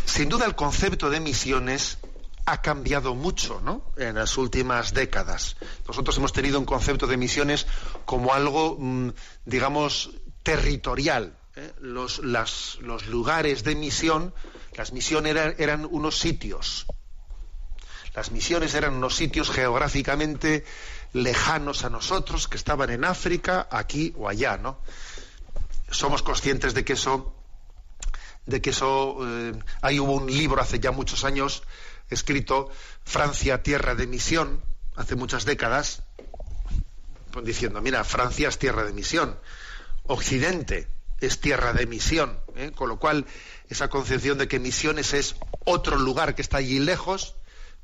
Sin duda el concepto de misiones ha cambiado mucho ¿no? en las últimas décadas. Nosotros hemos tenido un concepto de misiones como algo, mm, digamos, territorial. ¿eh? Los, lugares de misión, las misiones eran, unos sitios. Las misiones eran unos sitios geográficamente lejanos a nosotros, que estaban en África, aquí o allá, ¿no? Somos conscientes de que eso, de que eso, eh, hay hubo un libro hace ya muchos años escrito Francia, tierra de misión, hace muchas décadas, diciendo, mira, Francia es tierra de misión, Occidente es tierra de misión, ¿eh? con lo cual esa concepción de que misiones es otro lugar que está allí lejos,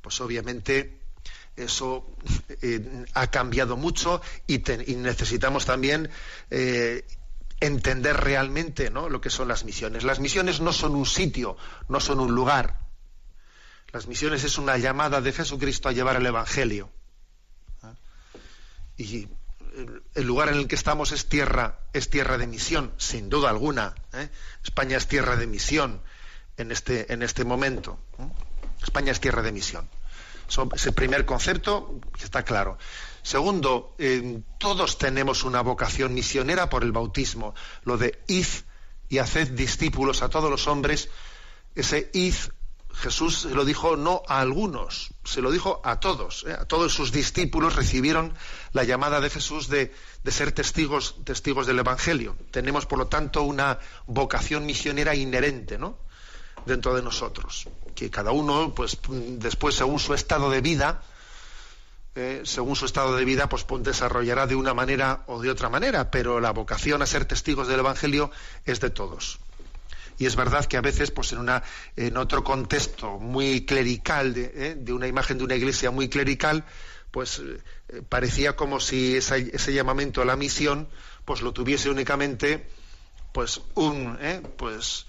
pues obviamente eso eh, ha cambiado mucho y, necesitamos también eh, entender realmente lo que son las misiones. Las misiones no son un sitio, no son un lugar. Las misiones es una llamada de Jesucristo a llevar el Evangelio. ¿Ah? Y el lugar en el que estamos es tierra, es tierra de misión, sin duda alguna. ¿eh? España es tierra de misión en este, en este momento. España es tierra de misión. Es el primer concepto está claro. Segundo, eh, todos tenemos una vocación misionera por el bautismo. Lo de id y haced discípulos a todos los hombres, ese id Jesús se lo dijo no a algunos, se lo dijo a todos. ¿eh? A todos sus discípulos recibieron la llamada de Jesús de, ser testigos, testigos del Evangelio. Tenemos, por lo tanto, una vocación misionera inherente, ¿no? dentro de nosotros. Que cada uno, pues después, según su estado de vida, eh, según su estado de vida, pues desarrollará de una manera o de otra manera, pero la vocación a ser testigos del Evangelio es de todos. Y es verdad que a veces, pues en, una, en otro contexto muy clerical, de, eh, de una imagen de una iglesia muy clerical, pues eh, parecía como si ese llamamiento a la misión, pues lo tuviese únicamente, pues un, pues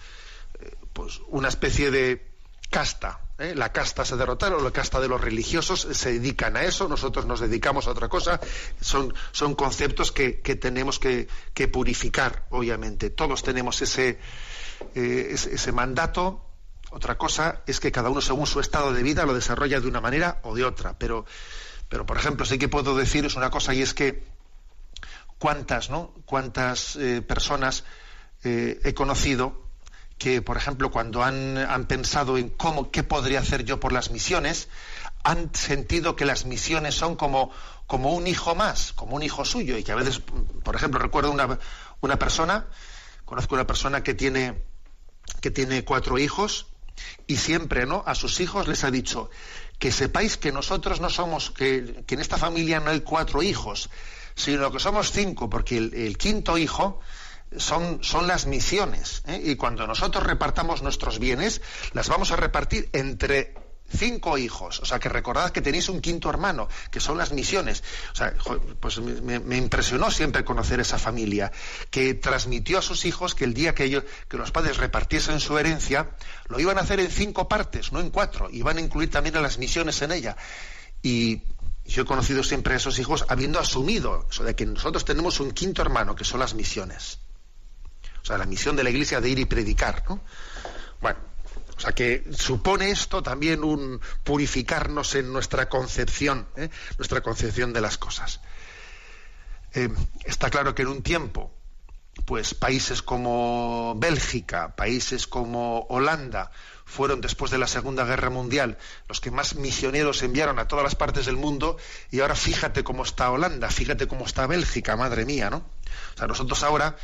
pues una especie de casta. ¿eh? La casta se derrotaron, la casta de los religiosos se dedican a eso, nosotros nos dedicamos a otra cosa. Son, son conceptos que, tenemos que, purificar, obviamente. Todos tenemos ese, eh, ese, mandato. Otra cosa es que cada uno, según su estado de vida, lo desarrolla de una manera o de otra. Pero, pero por ejemplo, sí que puedo deciros una cosa y es que cuántas, ¿no? Cuántas eh, personas he conocido que, por ejemplo, cuando han, pensado en cómo, qué podría hacer yo por las misiones, han sentido que las misiones son como, como un hijo más, como un hijo suyo, y que a veces, por ejemplo, recuerdo una, una persona, conozco una persona que tiene, que tiene cuatro hijos, y siempre, ¿no? A sus hijos les ha dicho que sepáis que nosotros no somos, que, en esta familia no hay cuatro hijos, sino que somos cinco, porque el quinto hijo son, son las misiones. ¿eh? Y cuando nosotros repartamos nuestros bienes, las vamos a repartir entre cinco hijos. O sea, que recordad que tenéis un quinto hermano, que son las misiones. O sea, pues me, impresionó siempre conocer esa familia, que transmitió a sus hijos que el día que ellos, que los padres repartiesen su herencia, lo iban a hacer en cinco partes, no en cuatro. Iban a incluir también a las misiones en ella. Y yo he conocido siempre a esos hijos habiendo asumido eso de que nosotros tenemos un quinto hermano, que son las misiones. O sea, la misión de la Iglesia de ir y predicar, ¿no? Bueno, o sea que supone esto también un purificarnos en nuestra concepción, ¿eh? nuestra concepción de las cosas. Eh, está claro que en un tiempo, pues países como Bélgica, países como Holanda, fueron después de la Segunda Guerra Mundial los que más misioneros enviaron a todas las partes del mundo y ahora fíjate cómo está Holanda, fíjate cómo está Bélgica, madre mía, ¿no? O sea, nosotros ahora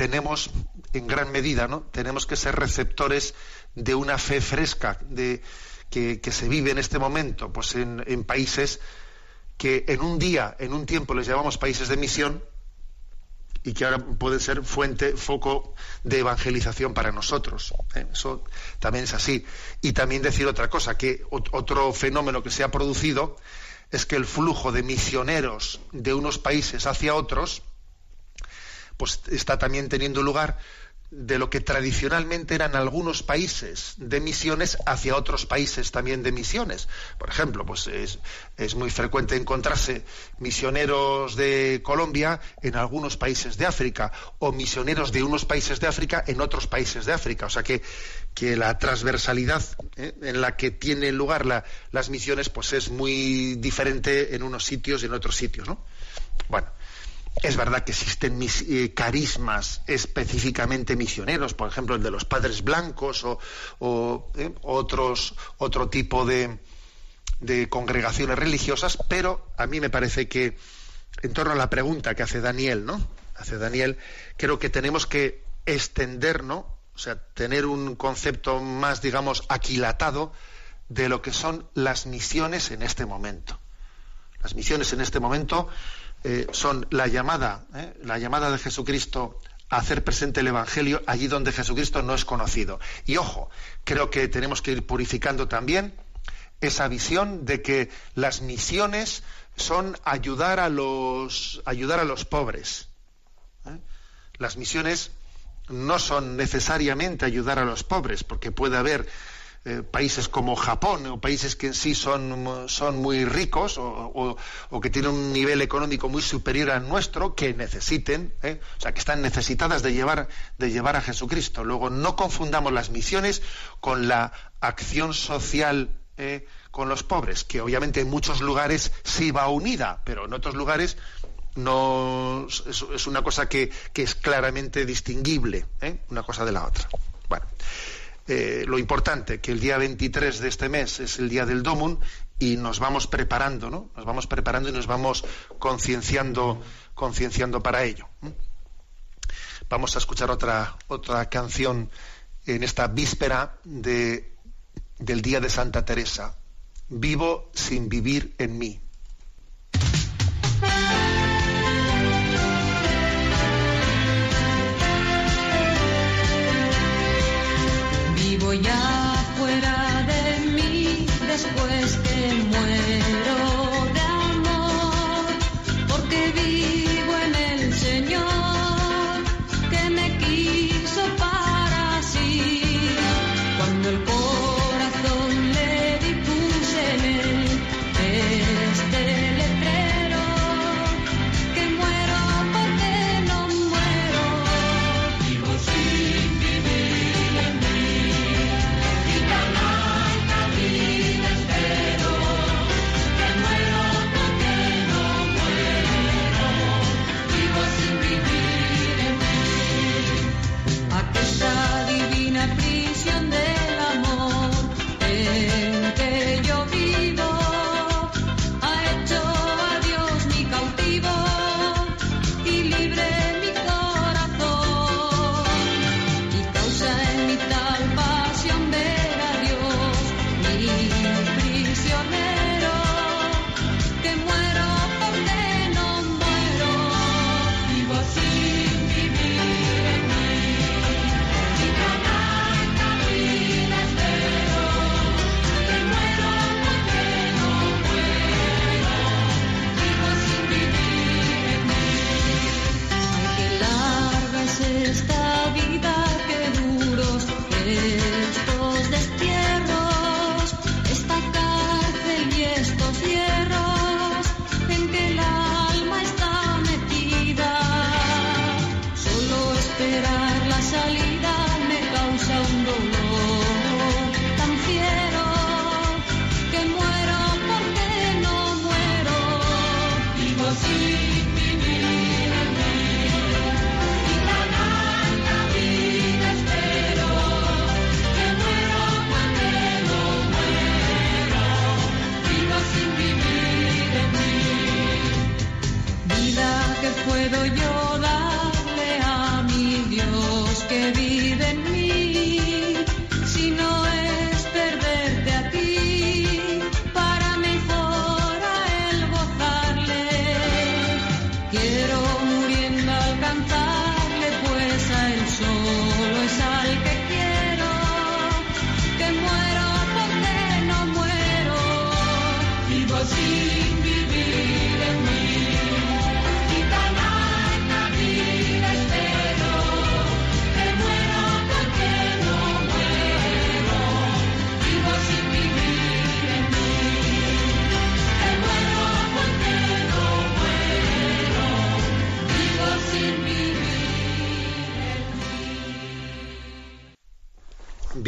tenemos, en gran medida, ¿no? Tenemos que ser receptores de una fe fresca de, que, se vive en este momento, pues en, países que en un día, en un tiempo les llamamos países de misión y que ahora pueden ser fuente, foco de evangelización para nosotros. ¿eh? Eso también es así. Y también decir otra cosa, que otro fenómeno que se ha producido es que el flujo de misioneros de unos países hacia otros, pues está también teniendo lugar de lo que tradicionalmente eran algunos países de misiones hacia otros países también de misiones. Por ejemplo, pues es, muy frecuente encontrarse misioneros de Colombia en algunos países de África o misioneros de unos países de África en otros países de África. O sea que, que la transversalidad ¿eh? en la que tienen lugar las misiones pues es muy diferente en unos sitios y en otros sitios. ¿no? Bueno, es verdad que existen eh, carismas específicamente misioneros, por ejemplo el de los padres blancos o, eh, otros, otro tipo de, congregaciones religiosas, pero a mí me parece que en torno a la pregunta que hace Daniel, ¿no? Hace Daniel, creo que tenemos que extender, ¿no? O sea, tener un concepto más, digamos, aquilatado de lo que son las misiones en este momento. Las misiones en este momento eh, son la llamada, eh, la llamada de Jesucristo a hacer presente el Evangelio allí donde Jesucristo no es conocido. Y ojo, creo que tenemos que ir purificando también esa visión de que las misiones son ayudar a los, ayudar a los pobres. ¿eh? Las misiones no son necesariamente ayudar a los pobres, porque puede haber eh, países como Japón o países que en sí son, son muy ricos o, que tienen un nivel económico muy superior al nuestro que necesiten, ¿eh? o sea, que están necesitadas de llevar, de llevar a Jesucristo. Luego, no confundamos las misiones con la acción social ¿eh? con los pobres, que obviamente en muchos lugares sí va unida, pero en otros lugares no es, una cosa que, que, es claramente distinguible, una cosa de la otra. Bueno. Eh, lo importante, que el día 23 de este mes es el día del Domun y nos vamos preparando, ¿no? Nos vamos preparando y nos vamos concienciando, concienciando para ello. Vamos a escuchar otra, otra canción en esta víspera de, del día de Santa Teresa. Vivo sin vivir en mí. Salida me causa un dolor. Tan fiero que muero porque no muero. Vivo sin vivir en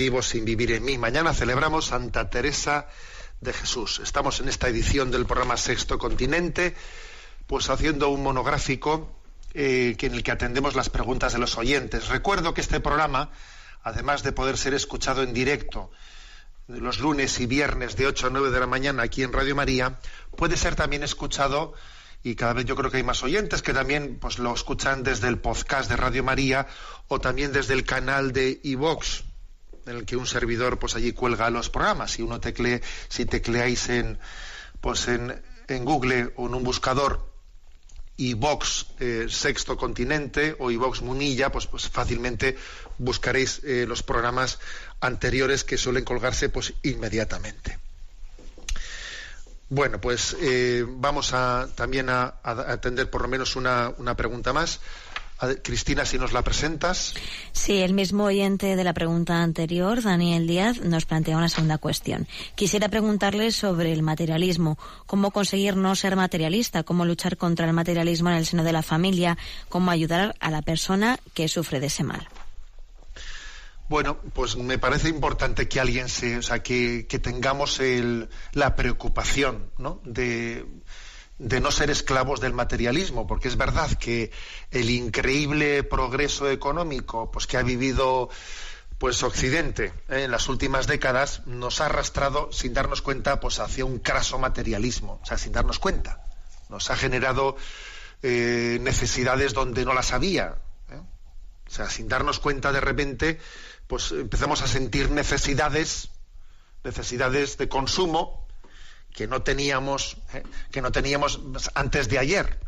vivo sin vivir en mí. Mañana celebramos Santa Teresa de Jesús. Estamos en esta edición del programa Sexto Continente, pues haciendo un monográfico eh, en el que atendemos las preguntas de los oyentes. Recuerdo que este programa, además de poder ser escuchado en directo los lunes y viernes de 8 a 9 de la mañana aquí en Radio María, puede ser también escuchado y cada vez yo creo que hay más oyentes que también pues lo escuchan desde el podcast de Radio María o también desde el canal de iVox en el que un servidor pues allí cuelga los programas si uno teclee si tecleáis en pues en, en Google o en un buscador iVox eh, Sexto Continente o iVox Munilla pues, pues fácilmente buscaréis eh, los programas anteriores que suelen colgarse pues inmediatamente bueno, pues eh, vamos a, también a, atender por lo menos una, pregunta más. Cristina, si nos la presentas. Sí, el mismo oyente de la pregunta anterior, Daniel Díaz, nos plantea una segunda cuestión. Quisiera preguntarle sobre el materialismo, cómo conseguir no ser materialista, cómo luchar contra el materialismo en el seno de la familia, cómo ayudar a la persona que sufre de ese mal. Bueno, pues me parece importante que alguien se, o sea, que, tengamos la preocupación, ¿no? De, no ser esclavos del materialismo, porque es verdad que el increíble progreso económico, pues que ha vivido pues Occidente ¿eh? en las últimas décadas nos ha arrastrado sin darnos cuenta pues hacia un craso materialismo, o sea, sin darnos cuenta. Nos ha generado eh, necesidades donde no las había. ¿eh? O sea, sin darnos cuenta de repente pues empezamos a sentir necesidades, necesidades de consumo que no teníamos, ¿eh? que no teníamos antes de ayer.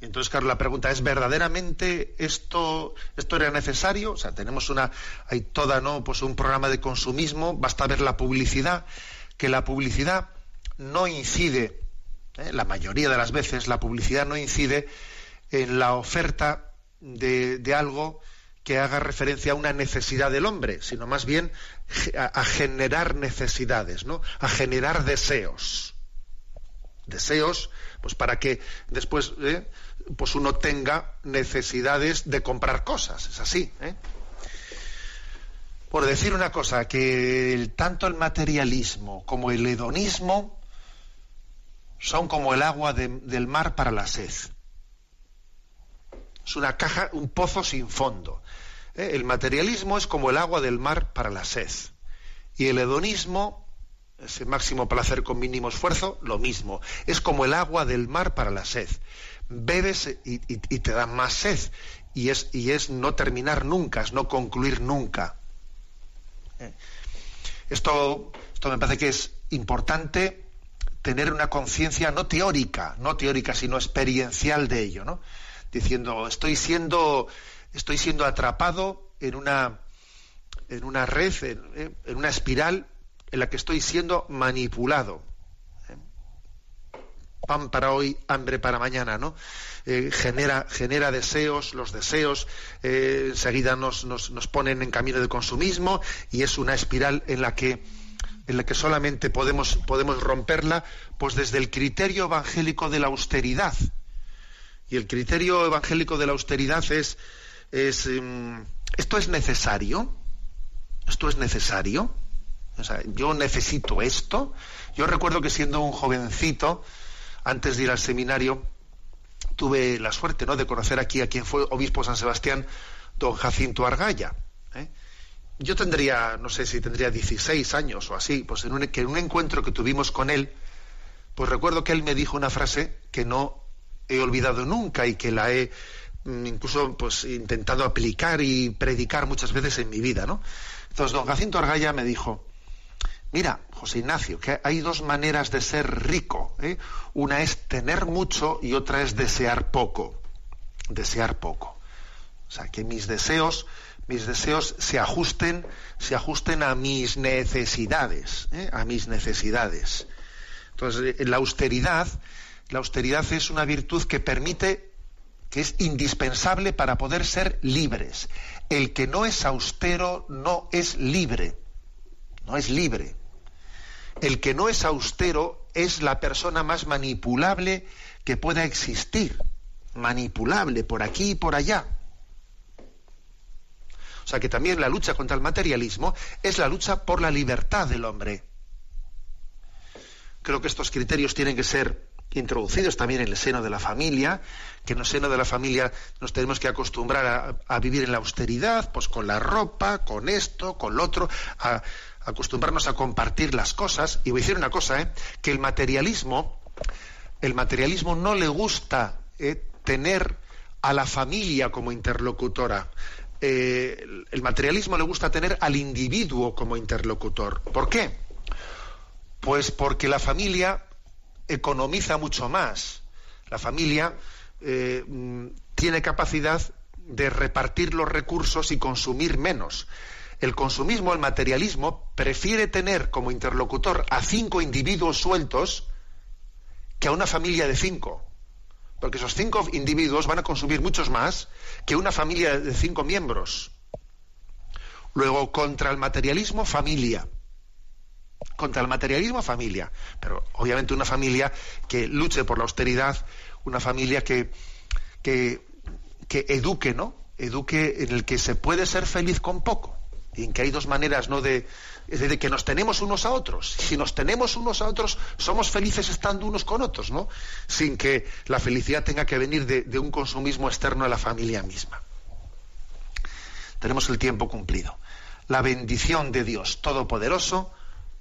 Y entonces, claro, la pregunta es verdaderamente esto, esto era necesario. O sea, tenemos una, hay toda, no, pues un programa de consumismo. Basta ver la publicidad, que la publicidad no incide, ¿eh? la mayoría de las veces la publicidad no incide en la oferta de, de algo que haga referencia a una necesidad del hombre, sino más bien a, generar necesidades, ¿no? A generar deseos. Deseos, pues para que después ¿eh? pues uno tenga necesidades de comprar cosas, es así. ¿eh? Por decir una cosa, que tanto el materialismo como el hedonismo son como el agua del mar para la sed. Es una caja, un pozo sin fondo. ¿Eh? El materialismo es como el agua del mar para la sed. Y el hedonismo, ese máximo placer con mínimo esfuerzo, lo mismo. Es como el agua del mar para la sed. Bebes y, te da más sed. Y es, no terminar nunca, es no concluir nunca. ¿Eh? Esto, esto me parece que es importante tener una conciencia no teórica, no teórica, sino experiencial de ello, ¿no? Diciendo, estoy siendo estoy siendo atrapado en una, en una red, en, una espiral en la que estoy siendo manipulado. Pan para hoy, hambre para mañana, ¿no? Eh, genera, genera deseos, los deseos eh, enseguida nos, nos, nos, ponen en camino de consumismo y es una espiral en la que, en la que solamente podemos, podemos romperla pues desde el criterio evangélico de la austeridad. Y el criterio evangélico de la austeridad es es, em, ¿esto es necesario? ¿Esto es necesario? O sea, yo necesito esto. Yo recuerdo que siendo un jovencito, antes de ir al seminario, tuve la suerte ¿no? de conocer aquí a quien fue obispo San Sebastián, don Jacinto Argaya. ¿eh? Yo tendría, no sé si tendría 16 años o así, pues en un, que en un encuentro que tuvimos con él, pues recuerdo que él me dijo una frase que no he olvidado nunca y que la he incluso pues intentado aplicar y predicar muchas veces en mi vida, ¿no? Entonces don Jacinto Argaya me dijo, mira, José Ignacio, que hay dos maneras de ser rico, ¿eh? una es tener mucho y otra es desear poco, desear poco. O sea, que mis deseos, mis deseos se ajusten, se ajusten a mis necesidades, ¿eh? a mis necesidades. Entonces, la austeridad, la austeridad es una virtud que permite que es indispensable para poder ser libres. El que no es austero no es libre, no es libre. El que no es austero es la persona más manipulable que pueda existir, manipulable por aquí y por allá. O sea que también la lucha contra el materialismo es la lucha por la libertad del hombre. Creo que estos criterios tienen que ser introducidos también en el seno de la familia, que en el seno de la familia nos tenemos que acostumbrar a, vivir en la austeridad, pues con la ropa, con esto, con lo otro, a, acostumbrarnos a compartir las cosas. Y voy a decir una cosa, ¿eh? que el materialismo, el materialismo no le gusta ¿eh? tener a la familia como interlocutora. Eh, el materialismo le gusta tener al individuo como interlocutor. ¿Por qué? Pues porque la familia economiza mucho más. La familia eh, tiene capacidad de repartir los recursos y consumir menos. El consumismo, el materialismo, prefiere tener como interlocutor a cinco individuos sueltos que a una familia de cinco. Porque esos cinco individuos van a consumir muchos más que una familia de cinco miembros. Luego, contra el materialismo, familia. Contra el materialismo, familia. Pero obviamente una familia que luche por la austeridad, una familia que, que, que eduque, ¿no? Eduque en el que se puede ser feliz con poco. Y en que hay dos maneras, ¿no? De, es decir, que nos tenemos unos a otros. Si nos tenemos unos a otros, somos felices estando unos con otros, ¿no? Sin que la felicidad tenga que venir de, de un consumismo externo a la familia misma. Tenemos el tiempo cumplido. La bendición de Dios Todopoderoso,